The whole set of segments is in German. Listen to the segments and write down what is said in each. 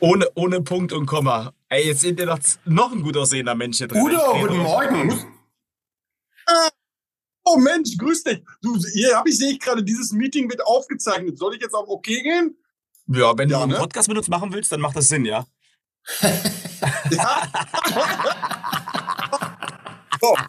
Ohne, ohne Punkt und Komma. Ey, jetzt sind wir doch noch ein gut aussehender Mensch hier drin. Udo, guten Morgen. Oh Mensch, grüß dich. Du, hier habe ich, sehe ich gerade, dieses Meeting wird aufgezeichnet. Soll ich jetzt auf OK gehen? Ja, wenn Ja, du einen ne? Podcast mit uns machen willst, dann macht das Sinn, ja? Ja. So.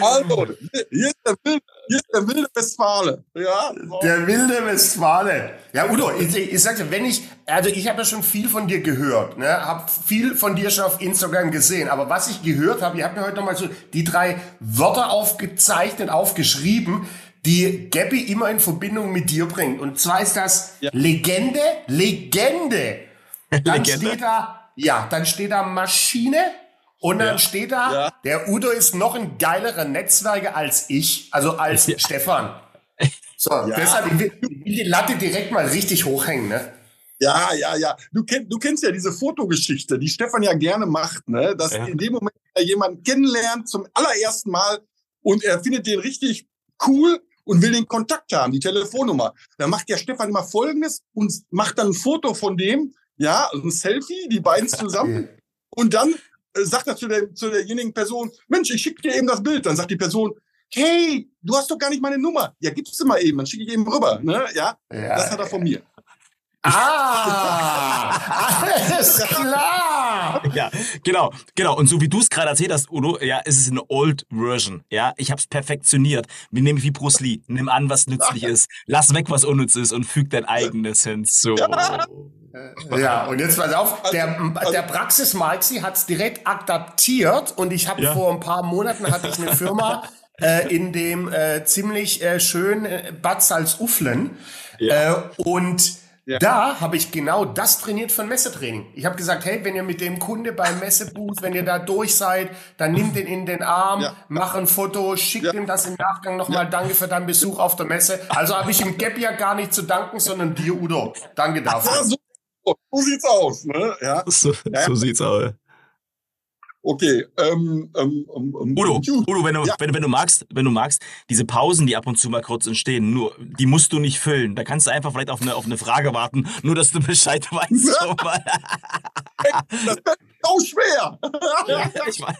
Also, hier ist der wilde, hier ist der wilde Westfale. Ja, so. Der wilde Westfale. Ja, Udo, ich, ich sag dir, wenn ich, also ich habe ja schon viel von dir gehört, ne, habe viel von dir schon auf Instagram gesehen, aber was ich gehört habe, ihr habt mir heute nochmal so die drei Wörter aufgezeichnet, aufgeschrieben, die Gabby immer in Verbindung mit dir bringt. Und zwar ist das Ja. Legende, Legende. Dann Legende? steht da, ja, dann steht da Maschine und dann Ja. steht da, Ja. der Udo ist noch ein geilerer Netzwerker als ich, also als Ja. Stefan. So, deshalb ich will, ich will die Latte direkt mal richtig hochhängen, ne? ja, ja, ja. Du, kenn, du kennst ja diese Fotogeschichte, die Stefan ja gerne macht, ne? dass Ja. in dem Moment er jemanden kennenlernt zum allerersten Mal und er findet den richtig cool und will den Kontakt haben, die Telefonnummer. Dann macht der Stefan immer Folgendes und macht dann ein Foto von dem, ja, ein Selfie, die beiden zusammen. Und dann sagt er zu, der, zu derjenigen Person, Mensch, ich schicke dir eben das Bild. Dann sagt die Person, hey, du hast doch gar nicht meine Nummer. Ja, gibst du mal eben, dann schicke ich eben rüber. Ne? Ja, Ja. das hat er von mir. Ah, alles klar. Ja, genau, genau. Und so wie du es gerade erzählt hast, Udo, ja, ist es eine Old Version. Ja, ich habe es perfektioniert. Wir nehmen wie Bruce Lee. Nimm an, was nützlich ist. Lass weg, was unnütz ist und füg dein eigenes hinzu. Ja, und jetzt pass auf, der, der Praxis Maxi hat es direkt adaptiert und ich habe Ja. vor ein paar Monaten hatte ich eine Firma äh, in dem äh, ziemlich äh, schön äh, Bad Salzuflen äh, und Ja. da habe ich genau das trainiert für ein Messetraining. Ich habe gesagt, hey, wenn ihr mit dem Kunde beim Messebooth, wenn ihr da durch seid, dann nimm den in den Arm, Ja. mach ein Foto, schick Ja. ihm das im Nachgang nochmal, danke für deinen Besuch auf der Messe. Also habe ich dem Gap ja gar nicht zu danken, sondern dir, Udo. Danke dafür. So, so sieht's aus. Ne? Ja, So, so sieht's aus. Okay. Ähm, ähm, ähm, ähm, Udo. Udo, wenn du, Ja. wenn, wenn du magst, wenn du magst, diese Pausen, die ab und zu mal kurz entstehen, nur, die musst du nicht füllen. Da kannst du einfach vielleicht auf eine, auf eine Frage warten, nur dass du Bescheid weißt. mal. Das ist so schwer. ja, ich, weiß,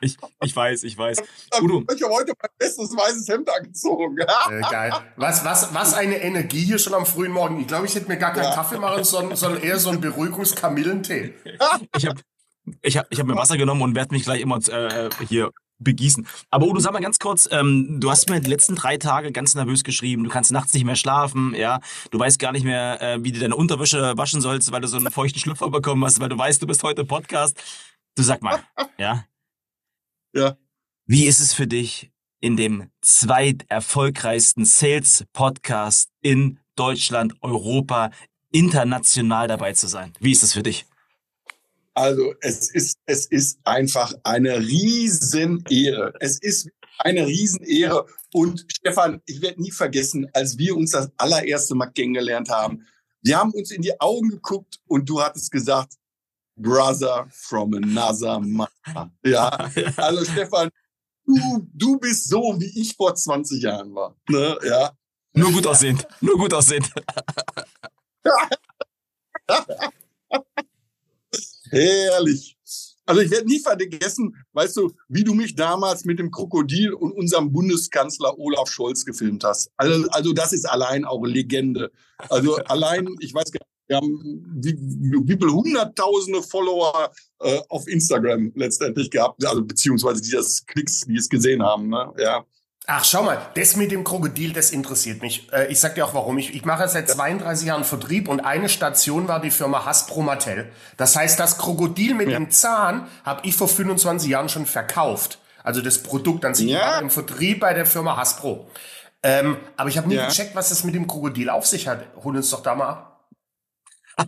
ich, ich, weiß, ich weiß. Udo. Ich habe heute mein bestes weißes Hemd angezogen. Äh, geil. Was, was, was eine Energie hier schon am frühen Morgen. Ich glaube, ich hätte mir gar keinen Ja. Kaffee machen, sondern, sondern eher so einen Beruhigungskamillentee. Ich habe ich hab, ich hab mir Wasser genommen und werde mich gleich immer äh, hier begießen. Aber Udo, sag mal ganz kurz, ähm, du hast mir die letzten drei Tage ganz nervös geschrieben, du kannst nachts nicht mehr schlafen, ja, du weißt gar nicht mehr, äh, wie du deine Unterwäsche waschen sollst, weil du so einen feuchten Schlüpfer bekommen hast, weil du weißt, du bist heute im Podcast. Du sag mal, ja, Ja. wie ist es für dich, in dem zweiterfolgreichsten Sales-Podcast in Deutschland, Europa, international dabei zu sein? Wie ist es für dich? Also es ist, es ist einfach eine Riesenehre. Es ist eine Riesenehre. Und Stefan, ich werde nie vergessen, als wir uns das allererste Mal kennengelernt haben, wir haben uns in die Augen geguckt und du hattest gesagt, Brother from another mother. Ja, also Stefan, du, du bist so, wie ich vor 20 Jahren war. Ne? Ja. Nur gut aussehend, nur gut aussehend. Herrlich. Also ich werde nie vergessen, weißt du, wie du mich damals mit dem Krokodil und unserem Bundeskanzler Olaf Scholz gefilmt hast. Also, also das ist allein auch Legende. Also allein, ich weiß gar nicht, wir haben wie, wie viele hunderttausende Follower äh, auf Instagram letztendlich gehabt, also beziehungsweise die das Klicks, die es gesehen haben. Ne? Ja. Ach, schau mal, das mit dem Krokodil, das interessiert mich. Äh, ich sag dir auch warum. Ich, ich mache seit 32 Jahren Vertrieb und eine Station war die Firma Hasbro Mattel. Das heißt, das Krokodil mit Ja. dem Zahn habe ich vor 25 Jahren schon verkauft. Also das Produkt an sich Ja. war im Vertrieb bei der Firma Hasbro. Ähm, aber ich habe nie Ja. gecheckt, was das mit dem Krokodil auf sich hat. Hol uns doch da mal ab.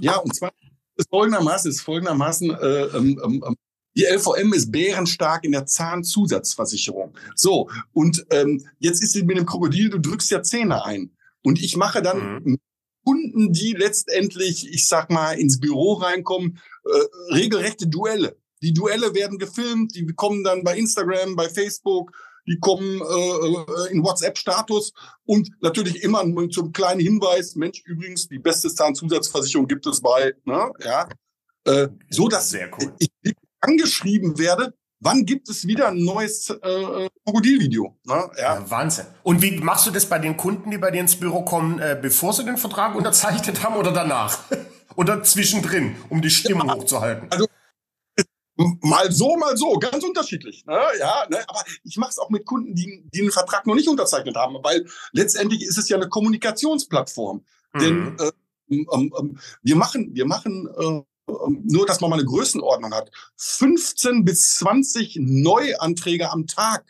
Ja, und zwar ist folgendermaßen, ist folgendermaßen, äh, ähm, ähm, ähm, die LVM ist bärenstark in der Zahnzusatzversicherung. So, und ähm, jetzt ist sie mit dem Krokodil, du drückst ja Zähne ein. Und ich mache dann Mhm. Kunden, die letztendlich, ich sag mal, ins Büro reinkommen, äh, regelrechte Duelle. Die Duelle werden gefilmt, die kommen dann bei Instagram, bei Facebook, die kommen äh, in WhatsApp-Status und natürlich immer zum kleinen Hinweis, Mensch, übrigens, die beste Zahnzusatzversicherung gibt es bei, ne, ja. Äh, so dass Sehr cool. ich angeschrieben werde, wann gibt es wieder ein neues äh, Krokodilvideo? Ne? Ja. ja. Wahnsinn. Und wie machst du das bei den Kunden, die bei dir ins Büro kommen, äh, bevor sie den Vertrag unterzeichnet haben oder danach? oder zwischendrin, um die Stimmung ja. hochzuhalten? Also Mal so, mal so, ganz unterschiedlich. Ne? Ja, ne? Aber ich mache es auch mit Kunden, die, die den Vertrag noch nicht unterzeichnet haben, weil letztendlich ist es ja eine Kommunikationsplattform. Mhm. Denn äh, ähm, ähm, wir machen, wir machen äh, nur, dass man mal eine Größenordnung hat, 15 bis 20 Neuanträge am Tag.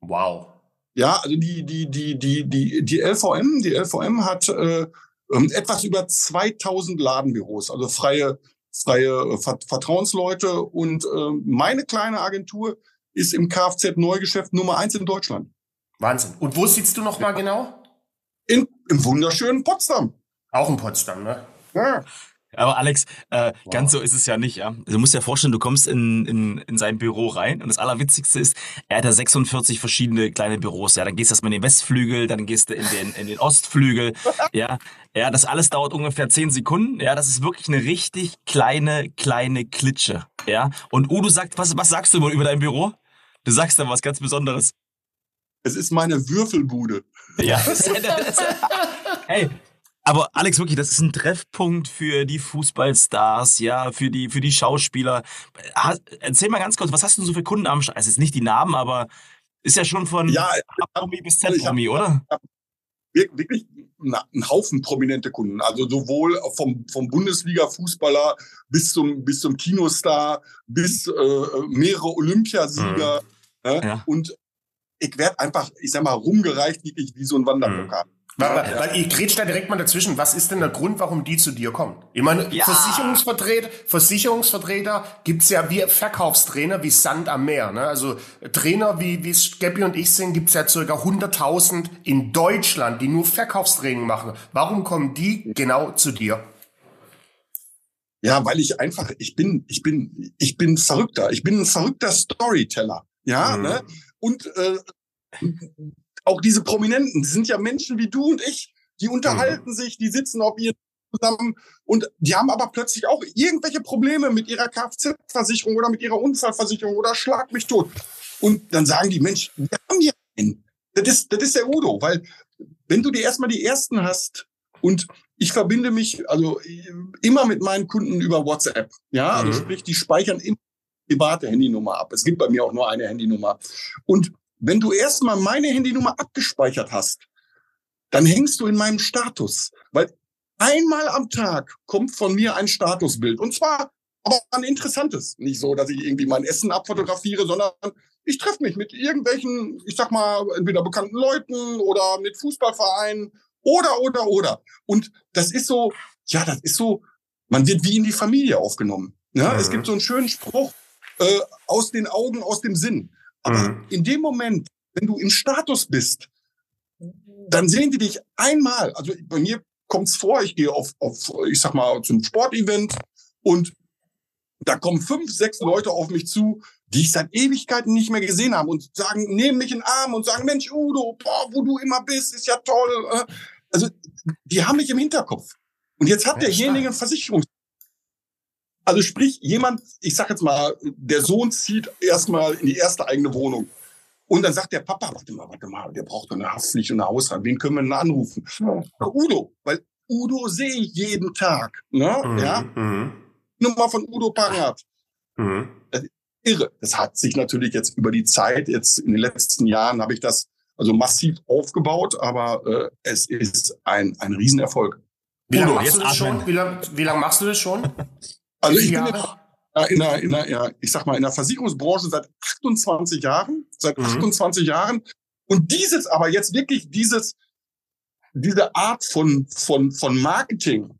Wow. Ja, also die, die, die, die, die, die LVM, die LVM hat äh, etwas über 2000 Ladenbüros, also freie freie äh, Vertrauensleute. Und äh, meine kleine Agentur ist im Kfz-Neugeschäft Nummer eins in Deutschland. Wahnsinn. Und wo sitzt du noch mal genau? In, Im wunderschönen Potsdam. Auch in Potsdam, ne? Ja. Aber Alex, äh, wow. ganz so ist es ja nicht, ja. Also du musst dir vorstellen, du kommst in, in, in sein Büro rein und das Allerwitzigste ist, er hat da 46 verschiedene kleine Büros, ja. Dann gehst du erstmal in den Westflügel, dann gehst du in den, in den Ostflügel, ja. Ja, das alles dauert ungefähr 10 Sekunden, ja. Das ist wirklich eine richtig kleine, kleine Klitsche, ja. Und Udo sagt, was, was sagst du über dein Büro? Du sagst da was ganz Besonderes. Es ist meine Würfelbude. Ja. hey, aber Alex, wirklich, das ist ein Treffpunkt für die Fußballstars, ja, für die, für die Schauspieler. Erzähl mal ganz kurz, was hast du so für Kunden am Start? Es ist nicht die Namen, aber ist ja schon von ja, A-Promi bis Z-Promi, oder? Wirklich ein Haufen prominente Kunden. Also sowohl vom, vom Bundesliga-Fußballer bis zum, bis zum Kinostar, bis äh, mehrere Olympiasieger. Mhm. Ne? Ja. Und ich werde einfach, ich sag mal, rumgereicht, wirklich wie so ein Wanderpokal. Mhm. Weil, ich grätsch da direkt mal dazwischen. Was ist denn der Grund, warum die zu dir kommen? Ich meine, ja. Versicherungsvertreter, Versicherungsvertreter gibt's ja wie Verkaufstrainer wie Sand am Meer. Ne? Also Trainer wie wie und ich sind, gibt's ja circa 100.000 in Deutschland, die nur Verkaufstraining machen. Warum kommen die genau zu dir? Ja, weil ich einfach, ich bin, ich bin, ich bin verrückter. Ich bin ein verrückter Storyteller. Ja, mhm. ne? Und äh, auch diese Prominenten, die sind ja Menschen wie du und ich, die unterhalten mhm. sich, die sitzen auf ihren zusammen und die haben aber plötzlich auch irgendwelche Probleme mit ihrer Kfz-Versicherung oder mit ihrer Unfallversicherung oder schlag mich tot. Und dann sagen die Mensch, wir haben hier einen. Das ist, das ist der Udo, weil wenn du dir erstmal die ersten hast und ich verbinde mich also immer mit meinen Kunden über WhatsApp. Ja, also mhm. sprich, die speichern immer private Handynummer ab. Es gibt bei mir auch nur eine Handynummer. Und wenn du erstmal meine Handynummer abgespeichert hast, dann hängst du in meinem Status. Weil einmal am Tag kommt von mir ein Statusbild. Und zwar aber ein interessantes. Nicht so, dass ich irgendwie mein Essen abfotografiere, sondern ich treffe mich mit irgendwelchen, ich sag mal, entweder bekannten Leuten oder mit Fußballvereinen oder, oder, oder. Und das ist so, ja, das ist so, man wird wie in die Familie aufgenommen. Ja, mhm. Es gibt so einen schönen Spruch, äh, aus den Augen, aus dem Sinn. Aber mhm. in dem Moment, wenn du im Status bist, dann sehen die dich einmal. Also bei mir kommt es vor, ich gehe auf, auf, ich sag mal, zum Sportevent und da kommen fünf, sechs Leute auf mich zu, die ich seit Ewigkeiten nicht mehr gesehen habe und sagen, nehmen mich in den Arm und sagen, Mensch, Udo, boah, wo du immer bist, ist ja toll. Äh. Also, die haben mich im Hinterkopf. Und jetzt hat ja, derjenige Versicherungs also sprich, jemand, ich sag jetzt mal, der Sohn zieht erstmal in die erste eigene Wohnung. Und dann sagt der Papa, warte mal, warte mal, der braucht doch eine Haftpflicht und eine Hausrat. Wen können wir denn anrufen? Ja. Udo, weil Udo sehe ich jeden Tag. Ne? Mhm. Ja? Mhm. Nummer von Udo Parat. Mhm. Das irre. Das hat sich natürlich jetzt über die Zeit, jetzt in den letzten Jahren habe ich das also massiv aufgebaut, aber äh, es ist ein, ein Riesenerfolg. Wie lange machst, du das schon? Wie lang, wie lang machst du das schon? Also ich bin in der, in der, ja, ich sag mal, in der Versicherungsbranche seit 28 Jahren, seit mhm. 28 Jahren. Und dieses aber jetzt wirklich dieses, diese Art von, von, von Marketing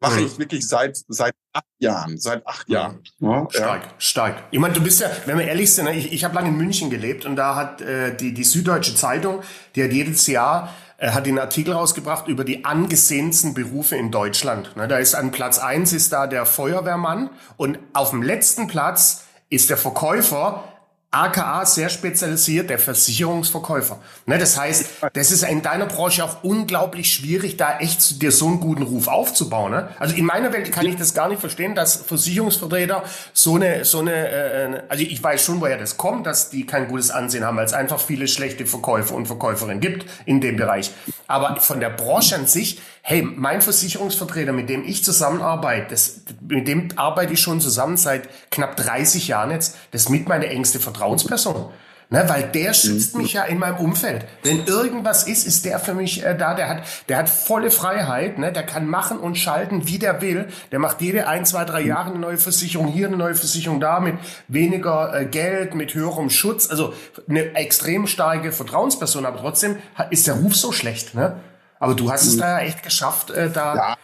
mache mhm. ich wirklich seit, seit acht Jahren, seit acht Jahren. Ja, stark, ja. stark. Ich meine, du bist ja, wenn wir ehrlich sind, ne, ich, ich habe lange in München gelebt und da hat äh, die, die Süddeutsche Zeitung, die hat jedes Jahr er hat den Artikel rausgebracht über die angesehensten Berufe in Deutschland. Ne, da ist an Platz eins ist da der Feuerwehrmann und auf dem letzten Platz ist der Verkäufer aka sehr spezialisiert, der Versicherungsverkäufer. Ne, das heißt, das ist in deiner Branche auch unglaublich schwierig, da echt dir so einen guten Ruf aufzubauen. Ne? Also in meiner Welt kann ich das gar nicht verstehen, dass Versicherungsvertreter so eine, so eine, äh, also ich weiß schon, woher das kommt, dass die kein gutes Ansehen haben, weil es einfach viele schlechte Verkäufer und Verkäuferinnen gibt in dem Bereich. Aber von der Branche an sich, hey, mein Versicherungsvertreter, mit dem ich zusammenarbeite, das, mit dem arbeite ich schon zusammen seit knapp 30 Jahren jetzt, das ist mit meine engste Vertrauensperson. Ne, weil der schützt mich ja in meinem Umfeld. Wenn irgendwas ist, ist der für mich äh, da. Der hat, der hat volle Freiheit. Ne, der kann machen und schalten, wie der will. Der macht jede ein, zwei, drei Jahre eine neue Versicherung hier, eine neue Versicherung da, mit weniger äh, Geld, mit höherem Schutz. Also eine extrem starke Vertrauensperson. Aber trotzdem ist der Ruf so schlecht. Ne? Aber du hast es mhm. da echt geschafft, äh, da ja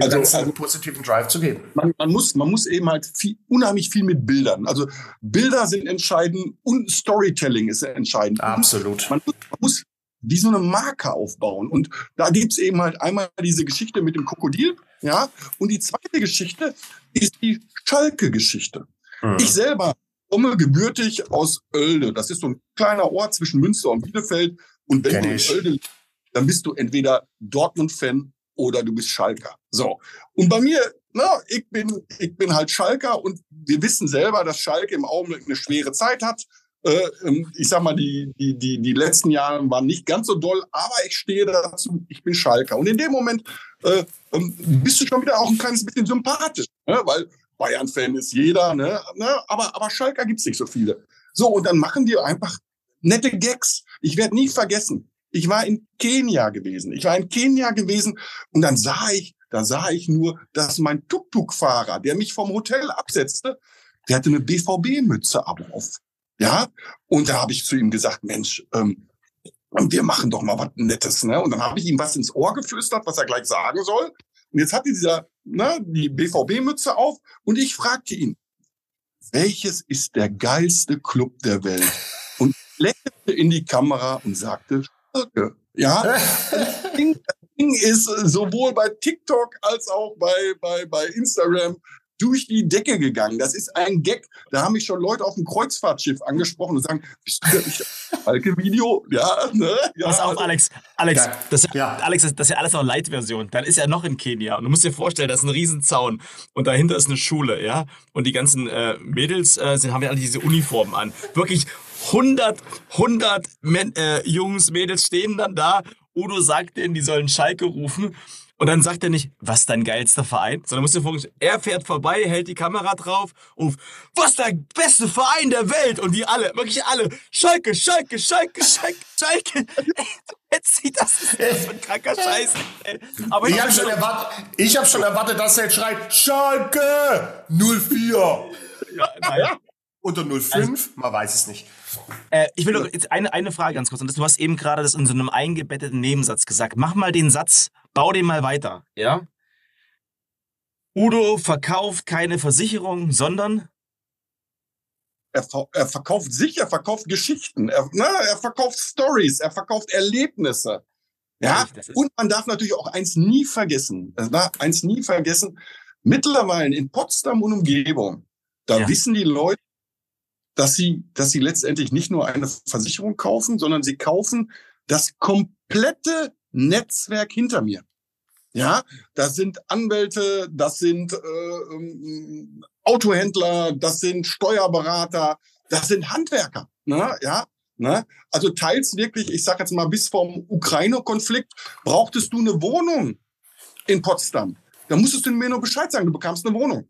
also, also einen positiven Drive zu geben. Man, man, muss, man muss eben halt viel, unheimlich viel mit Bildern. Also Bilder sind entscheidend und Storytelling ist entscheidend. Absolut. Man muss, man muss wie so eine Marke aufbauen. Und da gibt's eben halt einmal diese Geschichte mit dem Krokodil, ja, und die zweite Geschichte ist die Schalke-Geschichte. Mhm. Ich selber komme gebürtig aus Oelde. Das ist so ein kleiner Ort zwischen Münster und Bielefeld. Und wenn Kenn du in Oelde, dann bist du entweder Dortmund-Fan oder du bist Schalker. So. Und bei mir, na, ich bin, ich bin halt Schalker und wir wissen selber, dass Schalke im Augenblick eine schwere Zeit hat. Äh, ähm, ich sag mal, die, die, die, die letzten Jahre waren nicht ganz so doll, aber ich stehe dazu, ich bin Schalker. Und in dem Moment äh, ähm, bist du schon wieder auch ein kleines bisschen sympathisch, ne? weil Bayern-Fan ist jeder, ne? Aber, aber Schalker gibt's nicht so viele. So, und dann machen die einfach nette Gags. Ich werde nie vergessen. Ich war in Kenia gewesen. Ich war in Kenia gewesen und dann sah ich, da sah ich nur, dass mein Tuk-Tuk-Fahrer, der mich vom Hotel absetzte, der hatte eine BVB-Mütze auf. Ja, und da habe ich zu ihm gesagt, Mensch, ähm, wir machen doch mal was Nettes, ne? Und dann habe ich ihm was ins Ohr geflüstert, was er gleich sagen soll. Und jetzt hatte dieser ne, die BVB-Mütze auf und ich fragte ihn, welches ist der geilste Club der Welt? Und lächelte in die Kamera und sagte. Ja, das Ding, ist sowohl bei TikTok als auch bei, bei, bei Instagram durch die Decke gegangen. Das ist ein Gag. Da haben mich schon Leute auf dem Kreuzfahrtschiff angesprochen und sagen, bist du ja nicht Falke-Video? Ja, ne? Ja, Pass auf, Alex. Alex, ja. Das, ja, Alex, das ist ja alles noch Light-Version. Dann ist er noch in Kenia. Und du musst dir vorstellen, das ist ein Riesenzaun. Und dahinter ist eine Schule, ja. Und die ganzen äh, Mädels äh, sind, haben ja alle diese Uniformen an. Wirklich 100, 100 Men äh, Jungs, Mädels stehen dann da. Udo sagt denen, die sollen Schalke rufen. Und dann sagt er nicht, was dein geilster Verein, sondern muss dir vorstellen, er fährt vorbei, hält die Kamera drauf und was der beste Verein der Welt und die alle, wirklich alle, Schalke, Schalke, Schalke, Schalke, Schalke. Jetzt sieht das, ist das für ein kranker Scheiß. Aber ich, ich habe schon, erwartet, ich hab schon erwartet, dass er jetzt schreit, Schalke 04. Ja, naja. Oder 05, also, man weiß es nicht. Äh, ich will noch jetzt eine, eine Frage ganz kurz. Und du hast eben gerade das in so einem eingebetteten Nebensatz gesagt. Mach mal den Satz, bau den mal weiter, ja? Udo verkauft keine Versicherung, sondern er, er, verkauft sich, er verkauft Geschichten, er, na, er verkauft Stories, er verkauft Erlebnisse. Ja, und man darf natürlich auch eins nie vergessen, na, eins nie vergessen, mittlerweile in Potsdam und Umgebung, da ja. wissen die Leute, dass sie, dass sie letztendlich nicht nur eine Versicherung kaufen, sondern sie kaufen das komplette Netzwerk hinter mir. Ja, das sind Anwälte, das sind äh, ähm, Autohändler, das sind Steuerberater, das sind Handwerker. Ne? Ja, ne? Also teils wirklich, ich sage jetzt mal, bis vom Ukraine-Konflikt brauchtest du eine Wohnung in Potsdam. Da musstest du mir nur Bescheid sagen, du bekamst eine Wohnung.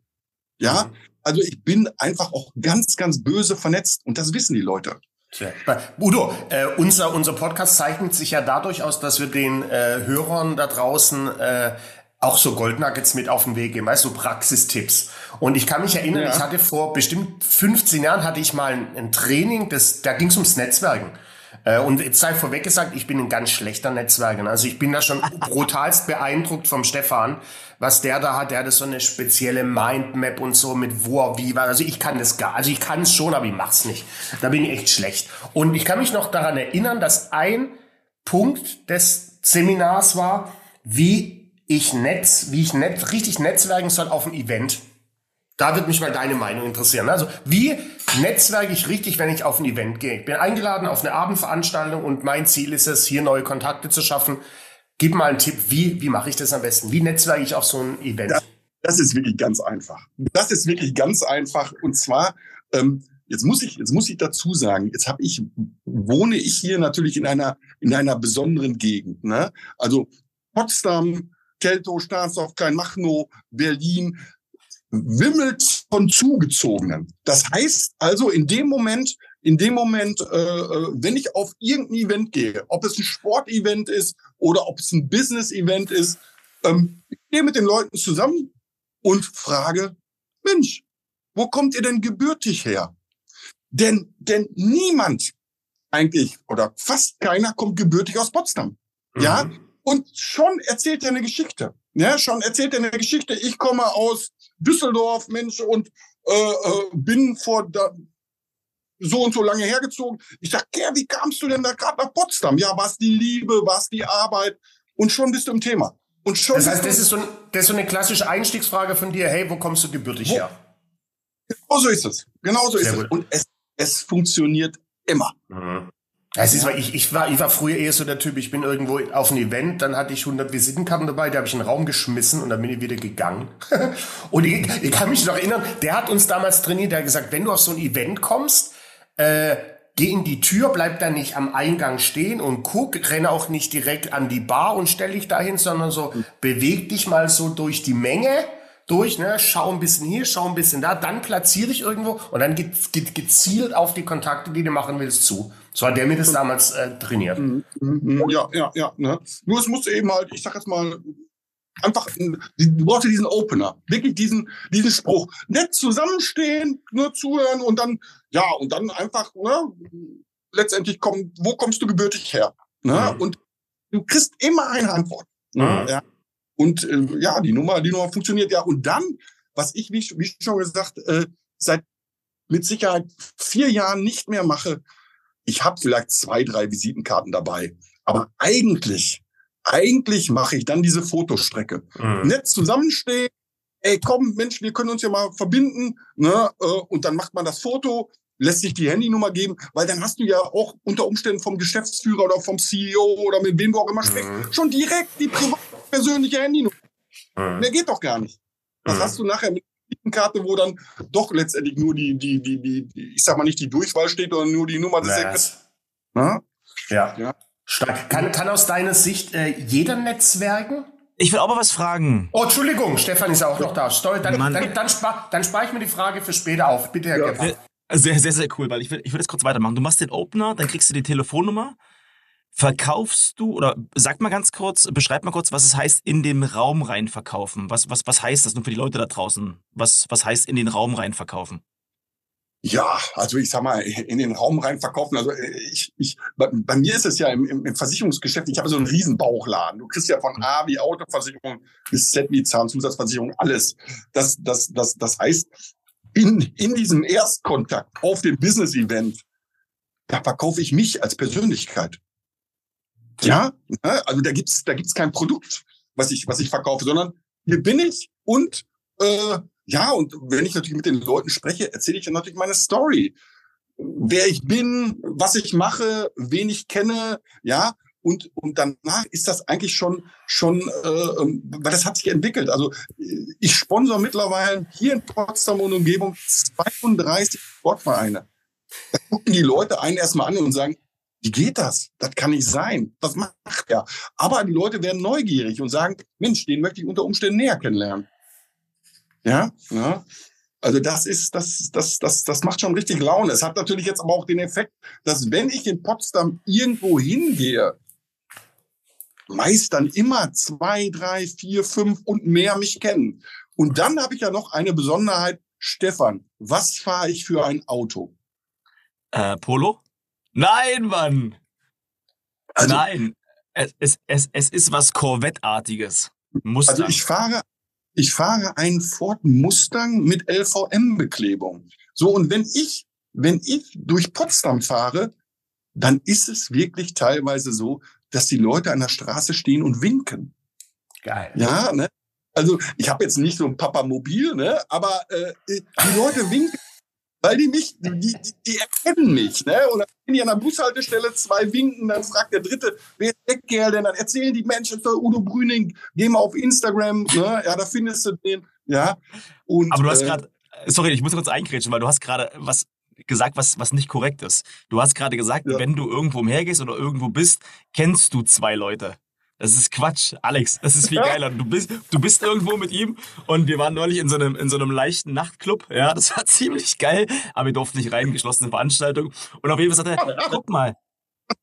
Ja, mhm. Also ich bin einfach auch ganz, ganz böse vernetzt und das wissen die Leute. Udo, äh, unser, unser Podcast zeichnet sich ja dadurch aus, dass wir den äh, Hörern da draußen äh, auch so Goldnuggets mit auf den Weg geben, weißt du, so Praxistipps. Und ich kann mich erinnern, ja. ich hatte vor bestimmt 15 Jahren hatte ich mal ein, ein Training, das, da ging es ums Netzwerken. Äh, und jetzt sei vorweg gesagt, ich bin ein ganz schlechter Netzwerker. Also ich bin da schon brutalst beeindruckt vom Stefan, was der da hat. Der hatte so eine spezielle Mindmap und so mit wo er wie war. Also ich kann das gar, also ich kann es schon, aber ich mach's nicht. Da bin ich echt schlecht. Und ich kann mich noch daran erinnern, dass ein Punkt des Seminars war, wie ich Netz, wie ich Netz, richtig netzwerken soll auf dem Event. Da wird mich mal deine Meinung interessieren. Also, wie netzwerke ich richtig, wenn ich auf ein Event gehe? Ich bin eingeladen auf eine Abendveranstaltung und mein Ziel ist es, hier neue Kontakte zu schaffen. Gib mal einen Tipp, wie, wie mache ich das am besten? Wie netzwerke ich auf so ein Event? Das, das ist wirklich ganz einfach. Das ist wirklich ganz einfach. Und zwar, ähm, jetzt muss ich, jetzt muss ich dazu sagen, jetzt habe ich, wohne ich hier natürlich in einer, in einer besonderen Gegend. Ne? Also Potsdam, Teltow, Stahnsdorf, Kleinmachnow, Berlin, wimmelt von Zugezogenen. Das heißt also, in dem Moment, in dem Moment, äh, äh, wenn ich auf irgendein Event gehe, ob es ein Sportevent ist oder ob es ein Business-Event ist, ähm, ich gehe mit den Leuten zusammen und frage, Mensch, wo kommt ihr denn gebürtig her? Denn, denn niemand eigentlich oder fast keiner kommt gebürtig aus Potsdam. Mhm. Ja, und schon erzählt er eine Geschichte. Ja, schon erzählt er eine Geschichte. Ich komme aus Düsseldorf, Mensch, und äh, äh, bin vor da, so und so lange hergezogen. Ich sag, Ger, wie kamst du denn da gerade nach Potsdam? Ja, was die Liebe, was die Arbeit? Und schon bist du im Thema. Und schon das heißt, das ist, so ein, das ist so eine klassische Einstiegsfrage von dir. Hey, wo kommst du gebürtig wo? her? Genau so ist es. Genau so ist es. Und es, es funktioniert immer. Mhm. Es ist, weil ich, ich, war, ich war früher eher so der Typ, ich bin irgendwo auf ein Event, dann hatte ich 100 Visitenkarten dabei, die habe ich in den Raum geschmissen und dann bin ich wieder gegangen. und ich, ich kann mich noch erinnern, der hat uns damals trainiert, der hat gesagt, wenn du auf so ein Event kommst, äh, geh in die Tür, bleib da nicht am Eingang stehen und guck, renne auch nicht direkt an die Bar und stell dich dahin, sondern so, beweg dich mal so durch die Menge durch, ne, schau ein bisschen hier, schau ein bisschen da, dann platziere dich irgendwo und dann geht, geht gezielt auf die Kontakte, die du machen willst, zu. So hat der mir das damals äh, trainiert. Mhm, mhm, mhm. Ja, ja, ja. Ne? Nur es musste eben halt, ich sag jetzt mal, einfach, du brauchst diesen Opener, wirklich diesen, diesen Spruch. Nett zusammenstehen, nur zuhören und dann, ja, und dann einfach, ne, letztendlich kommen, wo kommst du gebürtig her? Ne? Mhm. Und du kriegst immer eine Antwort. Ne? Mhm. Ja. Und äh, ja, die Nummer, die Nummer funktioniert ja. Und dann, was ich, wie, wie schon gesagt, äh, seit mit Sicherheit vier Jahren nicht mehr mache, ich habe vielleicht zwei, drei Visitenkarten dabei. Aber eigentlich, eigentlich mache ich dann diese Fotostrecke. Mhm. Nett zusammenstehen, ey, komm, Mensch, wir können uns ja mal verbinden, ne? Äh, und dann macht man das Foto, lässt sich die Handynummer geben, weil dann hast du ja auch unter Umständen vom Geschäftsführer oder vom CEO oder mit wem du auch immer sprichst, mhm. schon direkt die persönliche Handynummer. Mhm. Mehr geht doch gar nicht. Was mhm. hast du nachher mit Karte, wo dann doch letztendlich nur die, die, die, die, ich sag mal nicht die Durchwahl steht, sondern nur die Nummer des yes. Ja. ja. Stark. Kann, kann aus deiner Sicht äh, jeder netzwerken? Ich will auch mal was fragen. Oh, Entschuldigung, Stefan ist ja auch noch da. Sorry, dann, dann, dann, dann, spar, dann spare ich mir die Frage für später auf. Bitte, Herr ja. Gebhardt. Sehr, sehr, sehr cool, weil ich will, ich will das kurz weitermachen. Du machst den Opener, dann kriegst du die Telefonnummer Verkaufst du oder sag mal ganz kurz, beschreib mal kurz, was es heißt, in den Raum rein verkaufen. Was, was, was heißt das nur für die Leute da draußen? Was, was heißt in den Raum rein verkaufen? Ja, also ich sag mal, in den Raum rein verkaufen. Also ich, ich, bei, bei mir ist es ja im, im, Versicherungsgeschäft, ich habe so einen riesen Bauchladen. Du kriegst ja von A wie Autoversicherung bis Z wie Zahnzusatzversicherung, alles. Das, das, das, das heißt, in, in diesem Erstkontakt auf dem Business-Event, da verkaufe ich mich als Persönlichkeit. Ja, ne? also da gibt's da gibt's kein Produkt, was ich was ich verkaufe, sondern hier bin ich und äh, ja und wenn ich natürlich mit den Leuten spreche, erzähle ich dann natürlich meine Story, wer ich bin, was ich mache, wen ich kenne, ja und und danach ist das eigentlich schon schon äh, ähm, weil das hat sich entwickelt. Also ich sponsor mittlerweile hier in Potsdam und Umgebung 32 Sportvereine. Da gucken die Leute einen erstmal an und sagen, wie geht das? Das kann nicht sein. Was macht er? Aber die Leute werden neugierig und sagen, Mensch, den möchte ich unter Umständen näher kennenlernen. Ja, ja. Also das ist, das, das, das, das macht schon richtig Laune. Es hat natürlich jetzt aber auch den Effekt, dass wenn ich in Potsdam irgendwo hingehe, meist dann immer zwei, drei, vier, fünf und mehr mich kennen. Und dann habe ich ja noch eine Besonderheit. Stefan, was fahre ich für ein Auto? Äh, Polo? Nein, Mann! Also, Nein, es, es, es, es ist was Corvette-artiges. Mustang. Also ich fahre, ich fahre einen Ford Mustang mit LVM-Beklebung. So, und wenn ich, wenn ich durch Potsdam fahre, dann ist es wirklich teilweise so, dass die Leute an der Straße stehen und winken. Geil. Ja, ne? Also ich habe jetzt nicht so ein Papamobil, ne? aber äh, die Leute winken, weil die mich, die, die, die erkennen mich. Ne? Und dann sind die an der Bushaltestelle, zwei winken, dann fragt der dritte, wer ist der Kerl denn? Dann erzählen die Menschen, Udo Brüning, geh mal auf Instagram, ne? ja, da findest du den. Ja. Und, aber du hast äh, gerade, sorry, ich muss kurz eingrätschen, weil du hast gerade was gesagt, was, was nicht korrekt ist. Du hast gerade gesagt, ja. wenn du irgendwo umhergehst oder irgendwo bist, kennst du zwei Leute. Das ist Quatsch, Alex. Das ist viel geiler. Du bist, du bist irgendwo mit ihm und wir waren neulich in so einem, in so einem leichten Nachtclub. Ja, das war ziemlich geil, aber wir durften nicht rein, geschlossene Veranstaltung. Und auf jeden Fall sagt er, guck mal,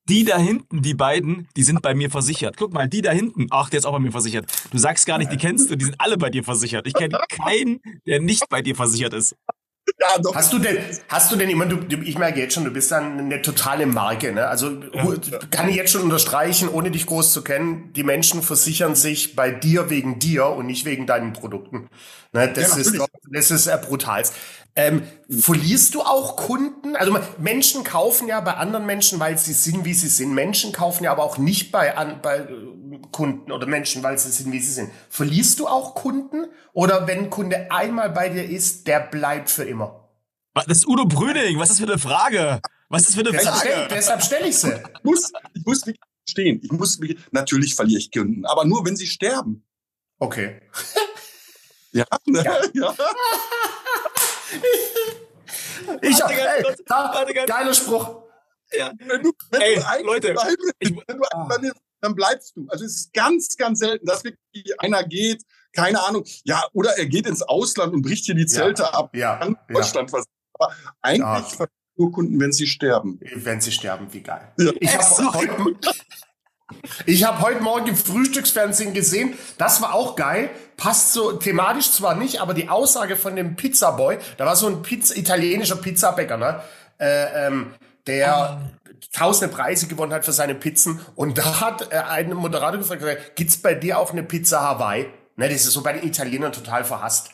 die da hinten, die beiden, die sind bei mir versichert. Guck mal, die da hinten, ach, der ist auch bei mir versichert. Du sagst gar nicht, die kennst du, die sind alle bei dir versichert. Ich kenne keinen, der nicht bei dir versichert ist. Ja, doch. Hast du denn, hast du denn immer, du, ich merke jetzt schon, du bist dann eine totale Marke, ne? Also ja, kann ich jetzt schon unterstreichen, ohne dich groß zu kennen, die Menschen versichern sich bei dir wegen dir und nicht wegen deinen Produkten. Ne? Das, ja, ist, doch, das ist äh, brutal. Ähm, verlierst du auch Kunden? Also Menschen kaufen ja bei anderen Menschen, weil sie sind, wie sie sind. Menschen kaufen ja aber auch nicht bei, an, bei äh, Kunden oder Menschen, weil sie sind, wie sie sind. Verlierst du auch Kunden? Oder wenn ein Kunde einmal bei dir ist, der bleibt für immer? Das ist Udo Brüning. Was ist das für eine Frage? Was ist das für eine Frage? Stell, deshalb stelle ich sie. Ich muss, ich muss mich stehen. Ich muss mich, natürlich verliere ich Kunden, aber nur wenn sie sterben. Okay. ja, ne? ja. ja. Ich hab, ey, da, geiler Spruch. Ja. Wenn du, wenn ey, du Leute, bleibst, ich, wenn du ah. dann bleibst du. Also es ist ganz, ganz selten, dass wirklich einer geht, keine Ahnung, ja, oder er geht ins Ausland und bricht hier die Zelte ja, ab. Ja, an Deutschland ja. Aber eigentlich ja. nur Kunden, wenn sie sterben. Wenn sie sterben, wie geil. Ja. Ich habe heute, ich habe heute Morgen im Frühstücksfernsehen gesehen, das war auch geil, passt so thematisch zwar nicht, aber die Aussage von dem Pizzaboy, da war so ein Pizza, italienischer Pizzabäcker, ne? Äh, ähm, der oh. tausende Preise gewonnen hat für seine Pizzen und da hat äh, ein Moderator gefragt, gibt's bei dir auch eine Pizza Hawaii? Ne, das ist so bei den Italienern total verhasst.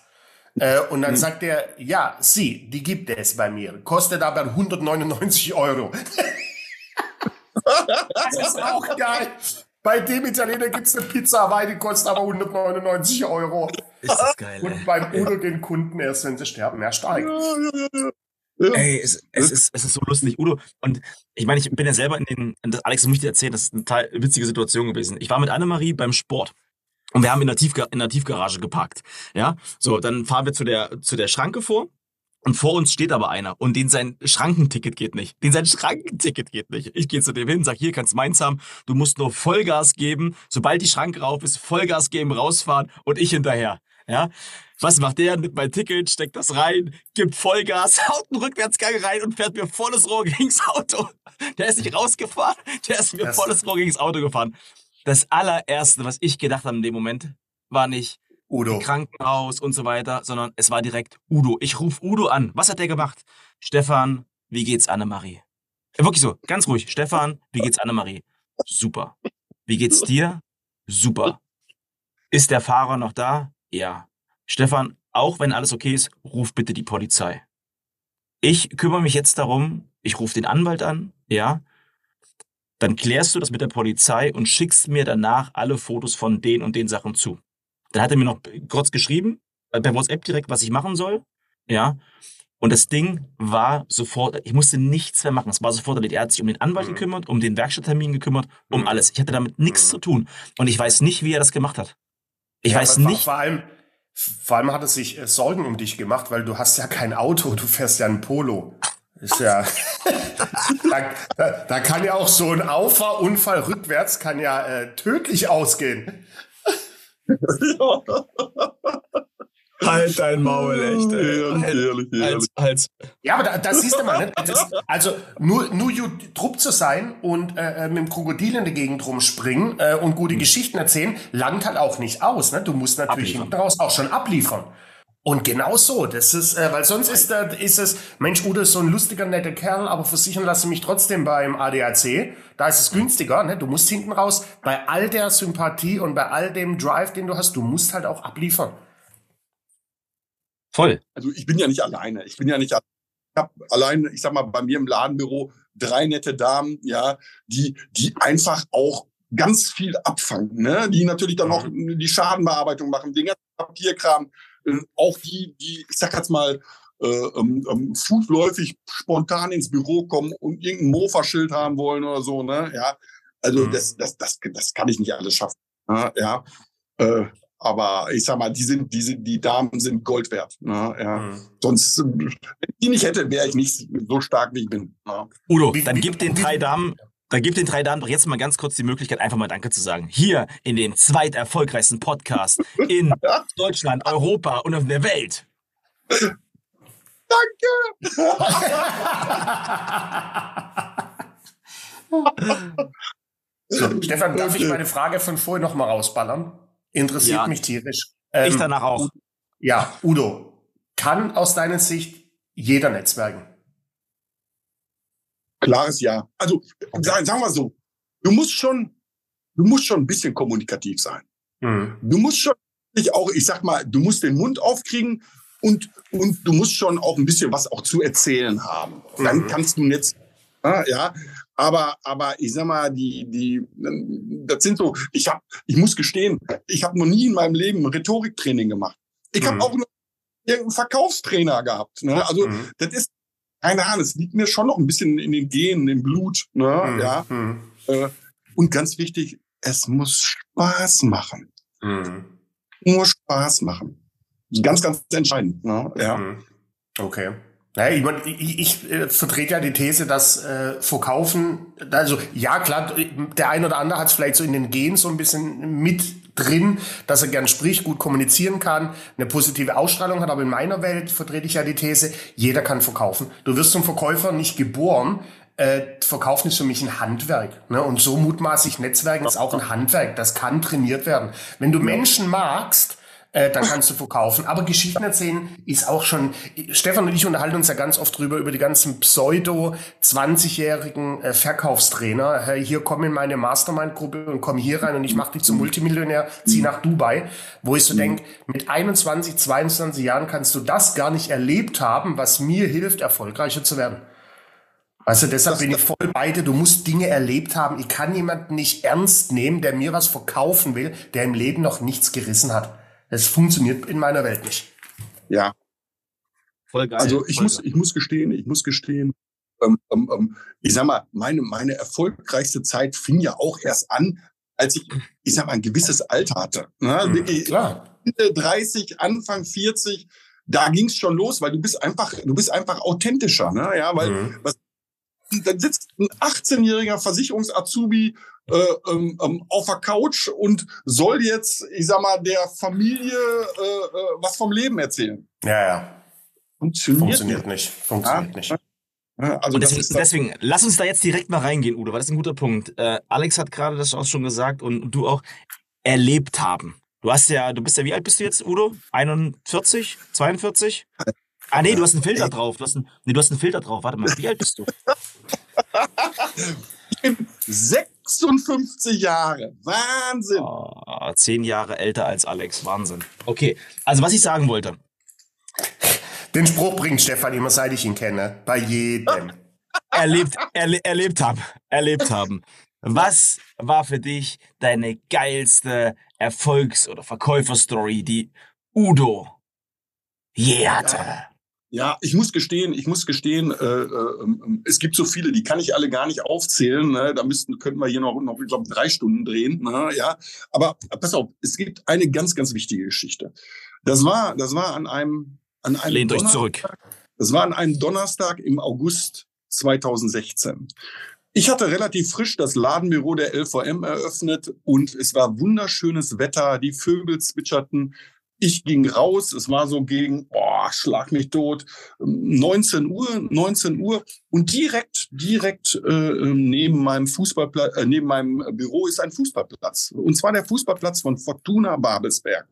Äh, und dann sagt er, ja, sie, die gibt es bei mir, kostet aber 199 Euro. Das ist auch geil. Bei dem Italiener gibt es eine Pizza Hawaii, die kostet aber 199 Euro. Ist das geil. Und ey. beim Udo gehen Kunden erst, wenn sie sterben, mehr steigt. Ja. Ey, es, es, ist, es ist so lustig. Udo, und ich meine, ich bin ja selber in den, Alex, das muss ich dir erzählen, das ist eine total witzige Situation gewesen. Ich war mit Annemarie beim Sport. Und wir haben in der, Tiefga in der Tiefgarage geparkt. Ja, so, dann fahren wir zu der, zu der Schranke vor und vor uns steht aber einer und den sein Schrankenticket geht nicht. Den sein Schrankenticket geht nicht. Ich gehe zu dem hin, sag, hier kannst du meins haben. Du musst nur Vollgas geben. Sobald die Schranke rauf ist, Vollgas geben, rausfahren und ich hinterher. Ja, was macht der? Nimmt mein Ticket, steckt das rein, gibt Vollgas, haut einen Rückwärtsgang rein und fährt mir volles Rohr gegens Auto. Der ist nicht rausgefahren, der ist mir das volles Rohr gegens Auto gefahren. Das allererste, was ich gedacht habe in dem Moment, war nicht, Udo. Krankenhaus und so weiter, sondern es war direkt Udo. Ich rufe Udo an. Was hat der gemacht? Stefan, wie geht's Annemarie? Wirklich so, ganz ruhig. Stefan, wie geht's Annemarie? Super. Wie geht's dir? Super. Ist der Fahrer noch da? Ja. Stefan, auch wenn alles okay ist, ruf bitte die Polizei. Ich kümmere mich jetzt darum, ich rufe den Anwalt an, ja. Dann klärst du das mit der Polizei und schickst mir danach alle Fotos von den und den Sachen zu. Dann hat er mir noch kurz geschrieben, äh, per WhatsApp direkt, was ich machen soll. Ja. Und das Ding war sofort, ich musste nichts mehr machen. Es war sofort erledigt. Er hat sich um den Anwalt mhm. gekümmert, um den Werkstatttermin gekümmert, um mhm. alles. Ich hatte damit nichts mhm. zu tun. Und ich weiß nicht, wie er das gemacht hat. Ich ja, weiß nicht. Vor allem, vor allem hat er sich äh, Sorgen um dich gemacht, weil du hast ja kein Auto, du fährst ja ein Polo. Ist ja, da, da, da, kann ja auch so ein Auffahrunfall rückwärts kann ja äh, tödlich ausgehen. halt dein Maul, echt. Ehrlich, halt, ehrlich, ehrlich. Halt, Ja, aber da, da siehst du mal, ne? Das, also nur, nur Trupp zu sein und äh, äh, mit dem Krokodil in der Gegend rumspringen äh, und gute mhm. Geschichten erzählen, langt halt auch nicht aus. Ne? Du musst natürlich hinten raus auch schon abliefern. Und genau so, das ist, äh, weil sonst ist, da, ist es, Mensch, Udo ist so ein lustiger, netter Kerl, aber versichern lasse mich trotzdem beim ADAC. Da ist es günstiger, ne? Du musst hinten raus, bei all der Sympathie und bei all dem Drive, den du hast, du musst halt auch abliefern. Voll. Also ich bin ja nicht alleine. Ich bin ja nicht, ich habe allein, ich sag mal, bei mir im Ladenbüro drei nette Damen, ja, die, die einfach auch ganz viel abfangen, ne? die natürlich dann auch Mhm. die Schadenbearbeitung machen, den ganzen Papierkram, auch die, die, ich sag jetzt mal, äh, ähm, ähm, fußläufig spontan ins Büro kommen und irgendein Mofa-Schild haben wollen oder so, ne? Ja, also Mhm. das, das, das, das kann ich nicht alles schaffen. Ne? Ja, äh, aber ich sag mal, die sind, die sind, die Damen sind Gold wert. Ne? Ja, Mhm. sonst, äh, wenn ich die nicht hätte, wäre ich nicht so stark wie ich bin. Ne? Udo, dann gib den drei Damen, dann gib den drei Damen doch jetzt mal ganz kurz die Möglichkeit, einfach mal Danke zu sagen. Hier in dem zweiterfolgreichsten Podcast in Deutschland, Europa und auf der Welt. So, Stefan, darf ich meine Frage von vorhin noch mal rausballern? Interessiert Ja. mich tierisch. Ich Ähm, danach auch. Ja, Udo, kann aus deiner Sicht jeder netzwerken? Klares Ja. Also sagen, sagen wir so, du musst schon, du musst schon ein bisschen kommunikativ sein. Mhm. Du musst schon auch, ich sag mal, du musst den Mund aufkriegen und, und du musst schon auch ein bisschen was auch zu erzählen haben. Dann Mhm. kannst du jetzt, ja, ja, aber, aber ich sag mal, die, die, das sind so, ich hab, ich muss gestehen, ich habe noch nie in meinem Leben Rhetoriktraining gemacht. Ich Mhm. habe auch noch irgendeinen Verkaufstrainer gehabt. Ne? Also Mhm. das ist, keine Ahnung, es liegt mir schon noch ein bisschen in den Genen, im Blut. Ne? Mhm. Ja. Mhm. Äh, und ganz wichtig, es muss Spaß machen. Mhm. Nur Spaß machen. Ganz, ganz entscheidend. Ne? Ja. Mhm. Okay. Ja, ich, mein, ich, ich äh, vertrete ja die These, dass äh, Verkaufen, also ja klar, der ein oder andere hat es vielleicht so in den Gen so ein bisschen mit drin, dass er gern spricht, gut kommunizieren kann, eine positive Ausstrahlung hat, aber in meiner Welt vertrete ich ja die These, jeder kann verkaufen. Du wirst zum Verkäufer nicht geboren, äh, Verkaufen ist für mich ein Handwerk. Ne? Und so mutmaßlich Netzwerken ist auch ein Handwerk. Das kann trainiert werden. Wenn du Menschen magst, äh, dann kannst du verkaufen. Aber Geschichten erzählen ist auch schon. Stefan und ich unterhalten uns ja ganz oft drüber über die ganzen pseudo 20-jährigen äh, Verkaufstrainer. Hey, hier komm in meine Mastermind-Gruppe und komm hier rein und ich mache dich zum Multimillionär, zieh nach Dubai. Wo ich so denk, mit 21, 22 Jahren kannst du das gar nicht erlebt haben, was mir hilft, erfolgreicher zu werden. Also deshalb bin ich voll bei dir. Du musst Dinge erlebt haben. Ich kann jemanden nicht ernst nehmen, der mir was verkaufen will, der im Leben noch nichts gerissen hat. Das funktioniert in meiner Welt nicht. ja. Voll geil. Also ich Voll muss, geil. ich muss gestehen, ich muss gestehen, ähm, ähm, ähm, ich sag mal, meine, meine erfolgreichste Zeit fing ja auch erst an, als ich, ich sag mal, ein gewisses Alter hatte. Ne? Mhm, Wirklich klar. Ende 30, Anfang 40, da ging's schon los, weil du bist einfach, du bist einfach authentischer, ne? Ja, weil Mhm. Dann sitzt ein 18-jähriger Versicherungs-Azubi äh, ähm, ähm, auf der Couch und soll jetzt, ich sag mal, der Familie äh, äh, was vom Leben erzählen. Ja, ja. Funktioniert, Funktioniert nicht. Funktioniert Ja. nicht. Also deswegen, deswegen, lass uns da jetzt direkt mal reingehen, Udo, weil das ist ein guter Punkt. Äh, Alex hat gerade das auch schon gesagt und du auch erlebt haben. Du hast ja, du bist ja, wie alt bist du jetzt, Udo? 41? 42? Ah, nee, du hast einen Filter drauf. Du hast einen, nee, du hast einen Filter drauf. Warte mal, wie alt bist du? 56 Jahre. Wahnsinn. Oh, zehn Jahre älter als Alex. Wahnsinn. Okay, also was ich sagen wollte. Den Spruch bringt Stefan immer, seit ich ihn kenne. Bei jedem. Erlebt, erle erlebt haben. Erlebt haben. Was war für dich deine geilste Erfolgs- oder Verkäuferstory, die Udo je hatte? Ja, ich muss gestehen, ich muss gestehen, äh, äh, es gibt so viele, die kann ich alle gar nicht aufzählen. Ne? Da müssten, könnten wir hier noch, noch ich glaube, drei Stunden drehen. Ne? Ja, aber pass auf, es gibt eine ganz, ganz wichtige Geschichte. Das war, das war an einem, an einem Lehnt euch Donnerstag- zurück. Das war an einem Donnerstag im August 2016. Ich hatte relativ frisch das Ladenbüro der LVM eröffnet und es war wunderschönes Wetter, die Vögel zwitscherten. Ich ging raus, es war so gegen, boah, schlag mich tot, 19 Uhr, 19 Uhr und direkt, direkt äh, neben meinem Fußballplatz, äh, neben meinem Büro ist ein Fußballplatz. Und zwar der Fußballplatz von Fortuna Babelsberg.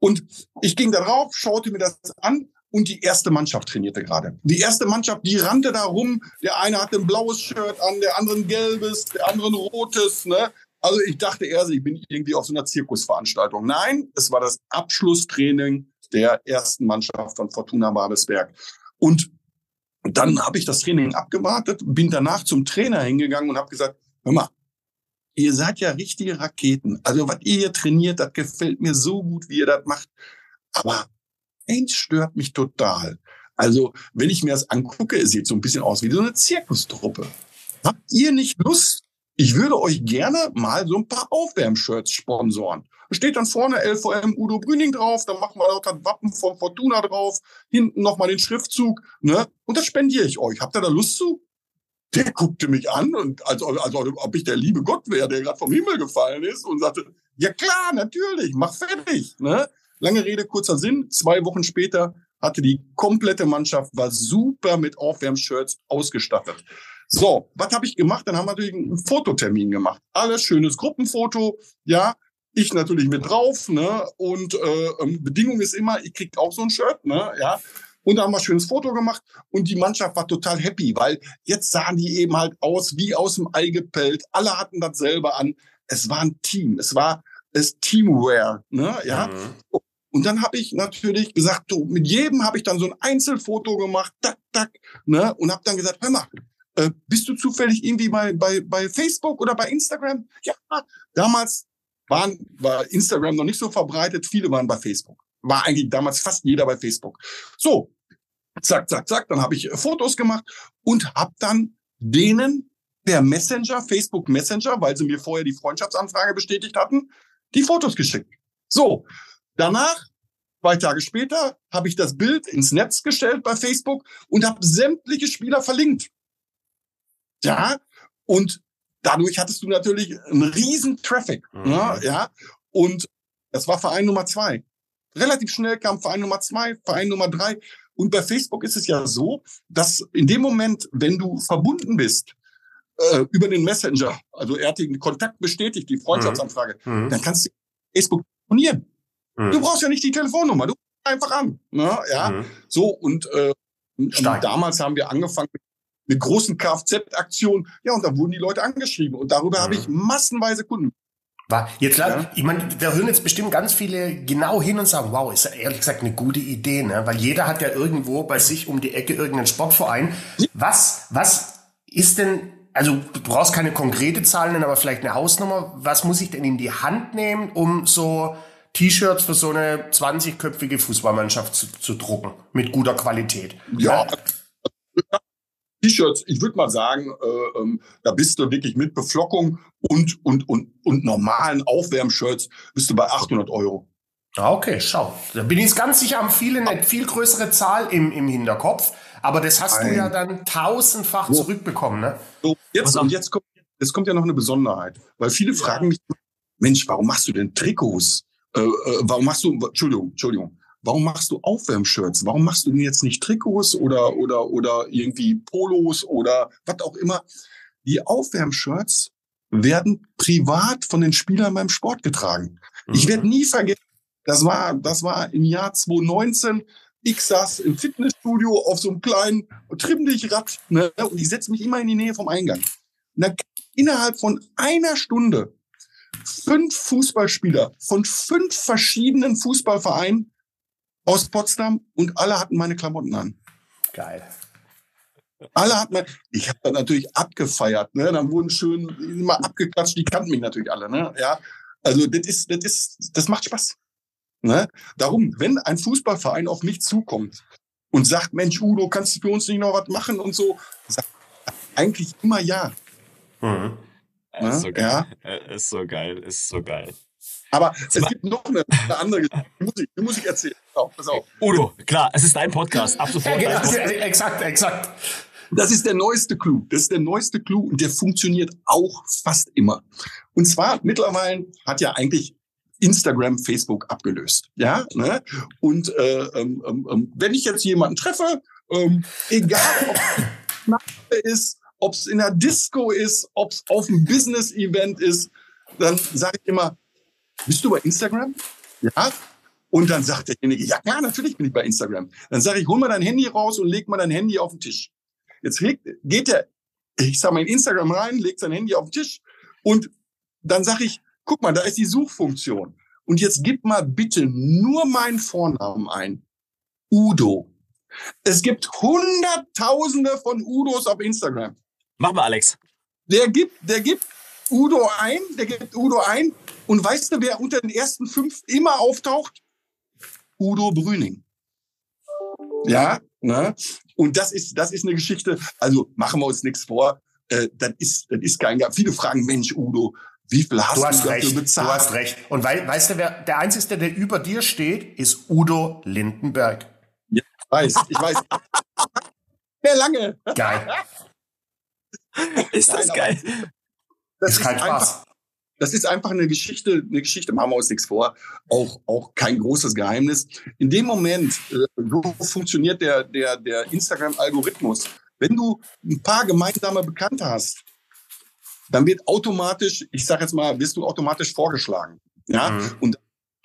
Und ich ging da drauf, schaute mir das an und die erste Mannschaft trainierte gerade. Die erste Mannschaft, die rannte da rum. Der eine hatte ein blaues Shirt an, der andere ein gelbes, der andere ein rotes. Ne? Also ich dachte erst, ich bin irgendwie auf so einer Zirkusveranstaltung. Nein, es war das Abschlusstraining der ersten Mannschaft von Fortuna Babelsberg. Und dann habe ich das Training abgewartet, bin danach zum Trainer hingegangen und habe gesagt, hör mal, ihr seid ja richtige Raketen. Also was ihr hier trainiert, das gefällt mir so gut, wie ihr das macht. Aber eins stört mich total. Also, wenn ich mir das angucke, es sieht so ein bisschen aus wie so eine Zirkustruppe. Habt ihr nicht Lust? Ich würde euch gerne mal so ein paar Aufwärmshirts sponsoren. Steht dann vorne LVM Udo Brüning drauf, dann machen wir auch das Wappen von Fortuna drauf, hinten nochmal den Schriftzug, ne? Und das spendiere ich euch. Habt ihr da Lust zu? Der guckte mich an und als, als ob ich der liebe Gott wäre, der gerade vom Himmel gefallen ist und sagte, ja klar, natürlich, mach fertig. Ne? Lange Rede, kurzer Sinn. Zwei Wochen später hatte die komplette Mannschaft, war super mit Aufwärmshirts ausgestattet. So, was habe ich gemacht? Dann haben wir natürlich einen Fototermin gemacht. Alles schönes Gruppenfoto, ja. Ich natürlich mit drauf, ne? Und äh, ähm, Bedingung ist immer, ich krieg auch so ein Shirt, ne? Ja. Und da haben wir ein schönes Foto gemacht und die Mannschaft war total happy, weil jetzt sahen die eben halt aus wie aus dem Ei gepellt. Alle hatten das selber an. Es war ein Team. Es war es Teamwear, ne? Ja. Mhm. Und dann habe ich natürlich gesagt, so, mit jedem habe ich dann so ein Einzelfoto gemacht, tak, tak, ne? Und habe dann gesagt, hör mal, äh, bist du zufällig irgendwie bei, bei, bei Facebook oder bei Instagram? Ja, damals waren, war Instagram noch nicht so verbreitet, viele waren bei Facebook. War eigentlich damals fast jeder bei Facebook. So, zack, zack, zack, dann habe ich Fotos gemacht und habe dann denen per Messenger, Facebook Messenger, weil sie mir vorher die Freundschaftsanfrage bestätigt hatten, die Fotos geschickt. So, danach Zwei Tage später habe ich das Bild ins Netz gestellt bei Facebook und habe sämtliche Spieler verlinkt. Ja, und dadurch hattest du natürlich einen riesen Traffic. Mhm. Ja, ne? ja, und das war Verein Nummer zwei. Relativ schnell kam Verein Nummer zwei, Verein Nummer drei. Und bei Facebook ist es ja so, dass in dem Moment, wenn du verbunden bist, äh, über den Messenger, also er hat den Kontakt bestätigt, die Freundschaftsanfrage, mhm. dann kannst du Facebook telefonieren. Mhm. Du brauchst ja nicht die Telefonnummer, du einfach an. Ne? Ja, mhm. so und, äh, und damals haben wir angefangen mit, mit großen Kfz-Aktionen. Ja, und da wurden die Leute angeschrieben und darüber mhm. habe ich massenweise Kunden. Jetzt, ja. ich meine, da hören jetzt bestimmt ganz viele genau hin und sagen, wow, ist ja ehrlich gesagt eine gute Idee, ne? Weil jeder hat ja irgendwo bei sich um die Ecke irgendeinen Sportverein. Was, was ist denn, also du brauchst keine konkrete Zahlen, aber vielleicht eine Hausnummer. Was muss ich denn in die Hand nehmen, um so T-Shirts für so eine 20-köpfige Fußballmannschaft zu, zu drucken mit guter Qualität. Ja. T-Shirts, ich würde mal sagen, äh, ähm, da bist du wirklich mit Beflockung und, und, und, und normalen Aufwärmshirts bist du bei 800 Euro. Ah, okay, schau. Da bin ich ganz sicher, haben viele eine viel größere Zahl im, im Hinterkopf. Aber das hast Nein. du ja dann tausendfach so. zurückbekommen, ne? So, jetzt, und jetzt kommt, jetzt kommt ja noch eine Besonderheit. Weil viele ja. fragen mich, Mensch, warum machst du denn Trikots? Äh, äh, warum machst du, Entschuldigung, Entschuldigung, warum machst du Aufwärmshirts? Warum machst du denn jetzt nicht Trikots oder, oder, oder irgendwie Polos oder was auch immer? Die Aufwärmshirts werden privat von den Spielern beim Sport getragen. Mhm. Ich werde nie vergessen, das war, das war im Jahr 2019. Ich saß im Fitnessstudio auf so einem kleinen Trimm-Dich-Rad ne, und ich setze mich immer in die Nähe vom Eingang. Und dann innerhalb von einer Stunde fünf Fußballspieler von fünf verschiedenen Fußballvereinen aus Potsdam und alle hatten meine Klamotten an. Geil. Alle hatten mein, ich habe dann natürlich abgefeiert, ne? Dann wurden schön immer abgeklatscht, die kannten mich natürlich alle, ne? Ja. Also das ist, das ist, das macht Spaß. Ne? Darum, wenn ein Fußballverein auf mich zukommt und sagt, Mensch, Udo, kannst du für uns nicht noch was machen und so, sagt eigentlich immer ja. Mhm. Ne? Ist so geil. Ja? Ist so geil, ist so geil. Aber es gibt noch eine, eine andere Musik, die muss ich erzählen. Oh, pass auf. Udo, klar, es ist dein Podcast. Ab sofort. Ja, exakt, exakt. Das ist der neueste Clou. Das ist der neueste Clou und der funktioniert auch fast immer. Und zwar mittlerweile hat ja eigentlich Instagram, Facebook abgelöst. Ja, ne? Und äh, ähm, ähm, ähm wenn ich jetzt jemanden treffe, ähm, egal ob es ist ob es in der Disco ist, ob es auf einem Business-Event ist, dann sage ich immer, bist du bei Instagram? Ja. Und dann sagt derjenige, ja, ja, natürlich bin ich bei Instagram. Dann sage ich, hol mal dein Handy raus und leg mal dein Handy auf den Tisch. Jetzt geht er, ich sage mal in Instagram rein, legt sein Handy auf den Tisch und dann sage ich, guck mal, da ist die Suchfunktion. Und jetzt gib mal bitte nur meinen Vornamen ein. Udo. Es gibt Hunderttausende von Udos auf Instagram. Mach mal, Alex. Der gibt, der gibt Udo ein, der gibt Udo ein. Und weißt du, wer unter den ersten fünf immer auftaucht? Udo Brüning. Ja, ne? Und das ist, das ist eine Geschichte, also machen wir uns nichts vor. Äh, das, ist, das ist kein, viele fragen, Mensch, Udo, wie viel hast du, hast du recht, dafür bezahlt? Du hast recht. Und wei weißt du, wer der Einzige, der über dir steht, ist Udo Lindenberg. Ja, ich weiß, ich weiß. Mehr lange. Geil. Ist das Nein, geil? Das ist kein einfach, Spaß. Das ist einfach eine Geschichte, eine Geschichte, machen wir uns nichts vor. Auch, auch kein großes Geheimnis. In dem Moment, äh, so funktioniert der, der, der Instagram-Algorithmus. Wenn du ein paar gemeinsame Bekannte hast, dann wird automatisch, ich sage jetzt mal, wirst du automatisch vorgeschlagen. Ja, Mhm. und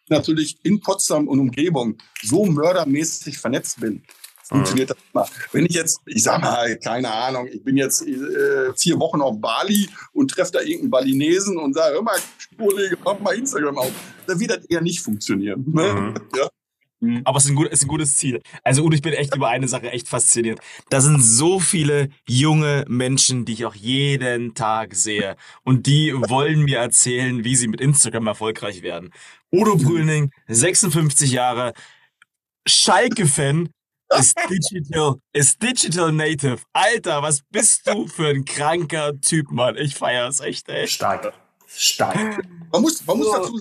natürlich in Potsdam und Umgebung so mördermäßig vernetzt bin, funktioniert das immer. Wenn ich jetzt, ich sag mal, keine Ahnung, ich bin jetzt äh, vier Wochen auf Bali und treffe da irgendeinen Balinesen und sage, mal, Kollege, mach mal Instagram auf, dann wird das eher nicht funktionieren. Ne? Mhm. Ja. Aber es ist ein, gut, ist ein gutes Ziel. Also Udo, ich bin echt über eine Sache echt fasziniert. Da sind so viele junge Menschen, die ich auch jeden Tag sehe. Und die wollen mir erzählen, wie sie mit Instagram erfolgreich werden. Udo Brüning, 56 Jahre, Schalke-Fan, ist digital, ist digital native. Alter, was bist du für ein kranker Typ, Mann. Ich feiere es echt, ey. Stark. Stark. Man muss, man muss, dazu,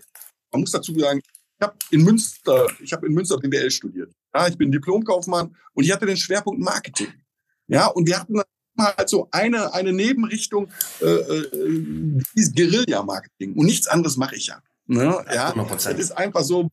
man muss dazu sagen, ich habe in Münster, ich habe in Münster BWL studiert. Ja, ich bin Diplomkaufmann und ich hatte den Schwerpunkt Marketing. Ja, und wir hatten halt so eine, eine Nebenrichtung, äh, äh, die ist Guerilla-Marketing. Und nichts anderes mache ich ja. Ne? Ja, 100%. das ist einfach so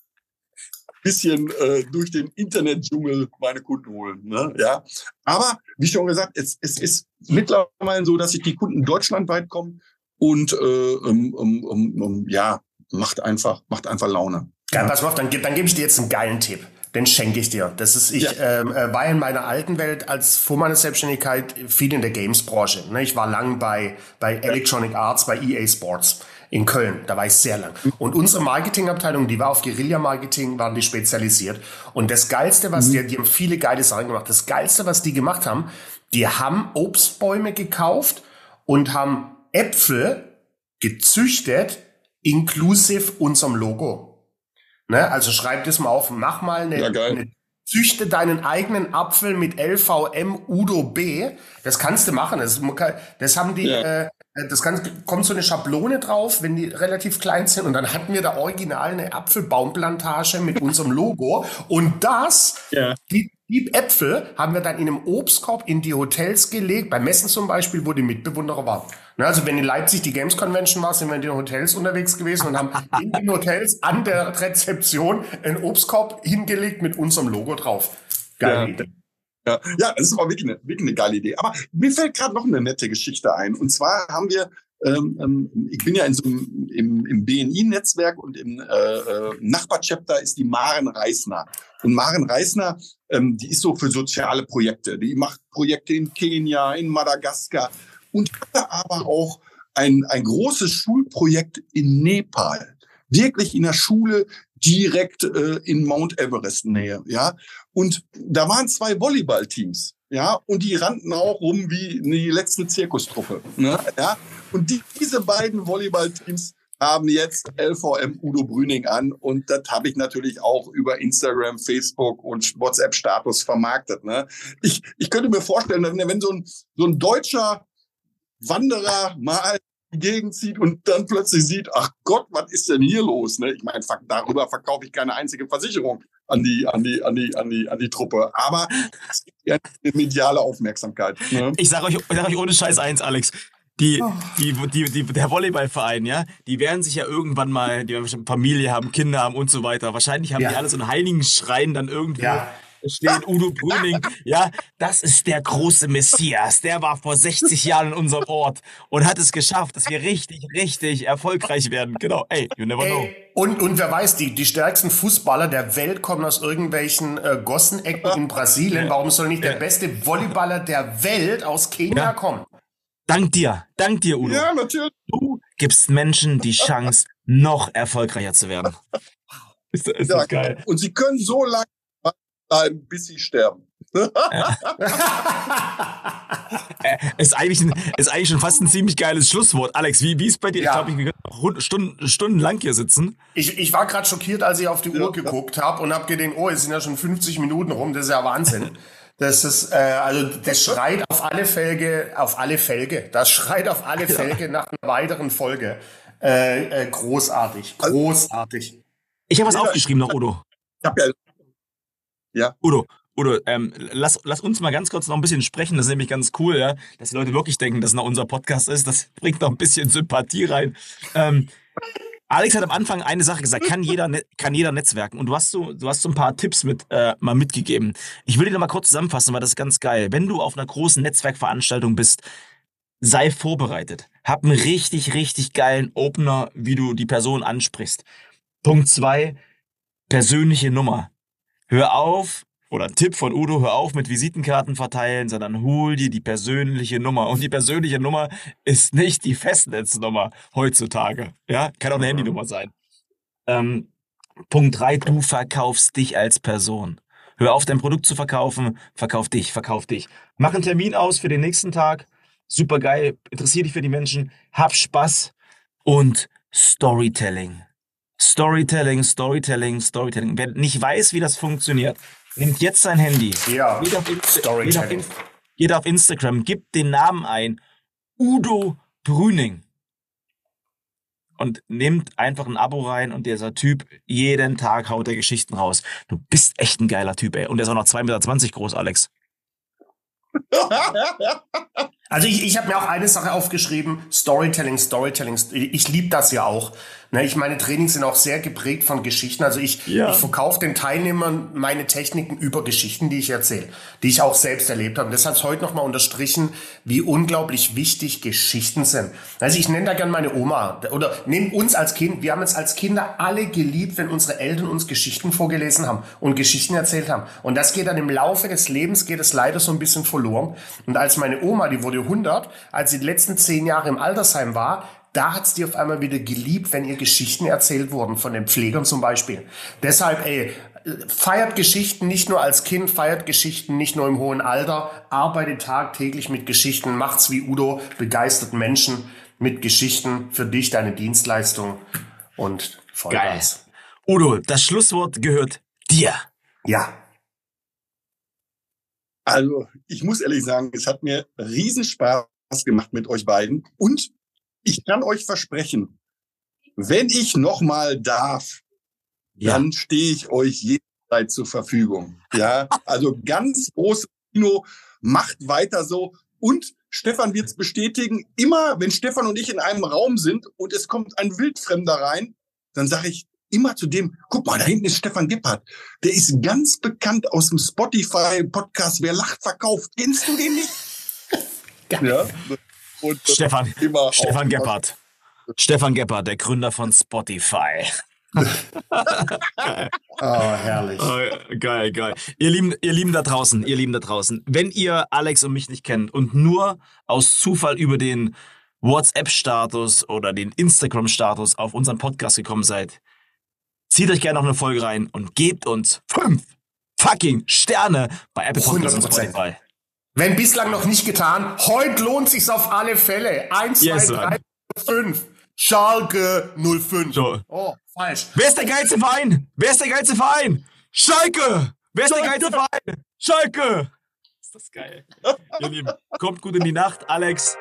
bisschen äh, durch den Internetdschungel meine Kunden holen. Ne? Ja, aber wie schon gesagt, es, es ist mittlerweile so, dass sich die Kunden deutschlandweit kommen und äh, um, um, um, ja, macht einfach, macht einfach Laune. Ja, pass auf, dann, dann gebe ich dir jetzt einen geilen Tipp. Den schenke ich dir. Das ist, ich ähm, äh, war in meiner alten Welt als vor meiner Selbstständigkeit viel in der Games-Branche. Ne? Ich war lang bei, bei Electronic Arts, bei EA Sports in Köln. Da war ich sehr lang. Und unsere Marketingabteilung, die war auf Guerilla-Marketing, waren die spezialisiert. Und das Geilste, was die, die haben viele geile Sachen gemacht. Das Geilste, was die gemacht haben, die haben Obstbäume gekauft und haben Äpfel gezüchtet, inklusive unserem Logo. Ne? Also schreib das mal auf, mach mal eine, Ja, eine Züchte deinen eigenen Apfel mit LVM Udo B. Das kannst du machen. Das, das haben die, Ja. äh, das kann, kommt so eine Schablone drauf, wenn die relativ klein sind. Und dann hatten wir da original eine Apfelbaumplantage mit unserem Logo. Und das, Ja. die, die Äpfel haben wir dann in einem Obstkorb in die Hotels gelegt. Beim Messen zum Beispiel, wo die Mitbewunderer waren. Ne, Also wenn in Leipzig die Games Convention war, sind wir in den Hotels unterwegs gewesen und haben in den Hotels an der Rezeption einen Obstkorb hingelegt mit unserem Logo drauf. Geile Ja. Ja, ja, das ist aber wirklich eine, wirklich eine geile Idee. Aber mir fällt gerade noch eine nette Geschichte ein. Und zwar haben wir, ähm, ähm, ich bin ja in so einem, im, im BNI-Netzwerk und im äh, äh, Nachbarchapter ist die Maren Reisner. Und Maren Reisner, ähm, die ist so für soziale Projekte. Die macht Projekte in Kenia, in Madagaskar und hatte aber auch ein, ein großes Schulprojekt in Nepal. Wirklich in der Schule direkt äh, in Mount Everest Nähe, ja. Und da waren zwei Volleyballteams, ja, und die rannten auch rum wie die letzte Zirkustruppe, ne, ja. Und die, diese beiden Volleyballteams haben jetzt LVM Udo Brüning an und das habe ich natürlich auch über Instagram, Facebook und WhatsApp-Status vermarktet. Ne? Ich, ich könnte mir vorstellen, wenn so ein, so ein deutscher Wanderer mal die Gegend zieht und dann plötzlich sieht, ach Gott, was ist denn hier los? Ne? Ich meine, darüber verkaufe ich keine einzige Versicherung an die, an die, an die, an die, an die Truppe. Aber es gibt ja eine mediale Aufmerksamkeit. Ne? Ich sage euch, ich sag euch ohne Scheiß eins, Alex. Die, die, die, die, der Volleyballverein, ja, die werden sich ja irgendwann mal, die werden bestimmt Familie haben, Kinder haben und so weiter. Wahrscheinlich haben Ja. die alle so einen heiligen Schrein dann irgendwo. Ja. Da steht Udo Brüning. Ja, das ist der große Messias. Der war vor 60 Jahren in unserem Ort und hat es geschafft, dass wir richtig, richtig erfolgreich werden. Genau. Ey, you never know. Ey, und, und wer weiß, die, die stärksten Fußballer der Welt kommen aus irgendwelchen äh, Gossenecken in Brasilien. Warum soll nicht der beste Volleyballer der Welt aus Kenia Ja. kommen? Dank dir, dank dir, Udo. Ja, natürlich. Du gibst Menschen die Chance, noch erfolgreicher zu werden. Ist, ist Ja, das geil. Und sie können so lange bleiben, bis sie sterben. äh, ist, eigentlich ein, ist eigentlich schon fast ein ziemlich geiles Schlusswort. Alex, wie, wie ist bei dir? Ja. Ich glaube, ich kann Stunden, stundenlang hier sitzen. Ich, ich war gerade schockiert, als ich auf die Uhr geguckt habe und habe gedacht, oh, es sind ja schon 50 Minuten rum, das ist ja Wahnsinn. Das ist, äh, also das schreit auf alle Felge, auf alle Felge, das schreit auf alle Felge nach einer weiteren Folge. Äh, äh, großartig, großartig. Ich habe was Ja, aufgeschrieben noch, Udo. Ich habe ja Udo, Udo, ähm, lass, lass uns mal ganz kurz noch ein bisschen sprechen. Das ist nämlich ganz cool, ja, dass die Leute wirklich denken, dass es noch unser Podcast ist. Das bringt noch ein bisschen Sympathie rein. Ähm, Alex hat am Anfang eine Sache gesagt, kann jeder, ne- kann jeder netzwerken. Und du hast so, du hast so ein paar Tipps mit, äh, mal mitgegeben. Ich will dir noch mal kurz zusammenfassen, weil das ist ganz geil. Wenn du auf einer großen Netzwerkveranstaltung bist, sei vorbereitet. Hab einen richtig, richtig geilen Opener, wie du die Person ansprichst. Punkt zwei, persönliche Nummer. Hör auf, oder Tipp von Udo, hör auf mit Visitenkarten verteilen, sondern hol dir die persönliche Nummer. Und die persönliche Nummer ist nicht die Festnetznummer heutzutage. Ja, kann auch eine Handynummer sein. Ähm, Punkt drei, du verkaufst dich als Person. Hör auf, dein Produkt zu verkaufen, verkauf dich, verkauf dich. Mach einen Termin aus für den nächsten Tag. Super geil, interessier dich für die Menschen, hab Spaß und Storytelling. Storytelling, Storytelling, Storytelling. Wer nicht weiß, wie das funktioniert, nimmt jetzt sein Handy. Ja, Geht auf, Insta geht, auf. Inst geht auf Instagram, gibt den Namen ein. Udo Brüning. Und nimmt einfach ein Abo rein und dieser Typ, jeden Tag haut er Geschichten raus. Du bist echt ein geiler Typ, ey. Und der ist auch noch 2,20 Meter groß, Alex. Also ich, ich habe mir auch eine Sache aufgeschrieben, Storytelling, Storytelling. Ich liebe das ja auch. Ne, ich meine Trainings sind auch sehr geprägt von Geschichten. Also ich, Ja. ich verkaufe den Teilnehmern meine Techniken über Geschichten, die ich erzähle, die ich auch selbst erlebt habe. Und das hat es heute nochmal unterstrichen, wie unglaublich wichtig Geschichten sind. Also ich nenne da gern meine Oma oder nehmen uns als Kind. Wir haben es als Kinder alle geliebt, wenn unsere Eltern uns Geschichten vorgelesen haben und Geschichten erzählt haben. Und das geht dann im Laufe des Lebens, geht es leider so ein bisschen verloren. Und als meine Oma, die wurde 100, als sie die letzten zehn Jahre im Altersheim war, da hat's die auf einmal wieder geliebt, wenn ihr Geschichten erzählt wurden, von den Pflegern zum Beispiel. Deshalb, ey, feiert Geschichten nicht nur als Kind, feiert Geschichten nicht nur im hohen Alter, arbeitet tagtäglich mit Geschichten, macht's wie Udo, begeistert Menschen mit Geschichten für dich, deine Dienstleistung und Vollgas. Udo, das Schlusswort gehört dir. Ja, Also, ich muss ehrlich sagen, es hat mir riesen Spaß gemacht mit euch beiden. Und ich kann euch versprechen, wenn ich noch mal darf, Ja. dann stehe ich euch jederzeit zur Verfügung. Ja, also ganz großes Kino, macht weiter so. Und Stefan wird es bestätigen, immer wenn Stefan und ich in einem Raum sind und es kommt ein Wildfremder rein, dann sage ich immer zu dem, guck mal, da hinten ist Stefan Gebhardt. Der ist ganz bekannt aus dem Spotify-Podcast Wer lacht, verkauft. Kennst du den nicht? ja. Und Stefan, Stefan Gebhardt. Stefan Gebhardt, der Gründer von Spotify. oh, herrlich. Oh, geil, geil. Ihr Lieben, ihr Lieben da draußen, ihr Lieben da draußen, wenn ihr Alex und mich nicht kennt und nur aus Zufall über den WhatsApp-Status oder den Instagram-Status auf unseren Podcast gekommen seid, zieht euch gerne noch eine Folge rein und gebt uns fünf fucking Sterne bei Apple Podcasts und 100%. Spotify. Wenn bislang noch nicht getan, heute lohnt sich's auf alle Fälle. Eins, zwei, Yes, drei, Mann. fünf. Schalke 05. So. Oh, falsch. Wer ist der geilste Verein? Wer ist der geilste Verein? Schalke! Wer ist der geilste Verein? Schalke! Ist das geil. Ihr Lieben, kommt gut in die Nacht. Alex,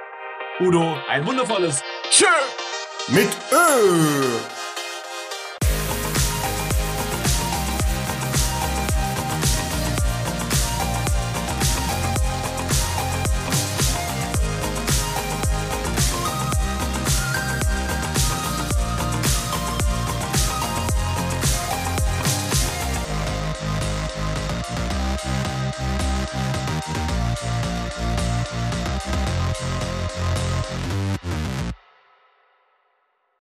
Udo, ein wundervolles Tschö! Mit Ö.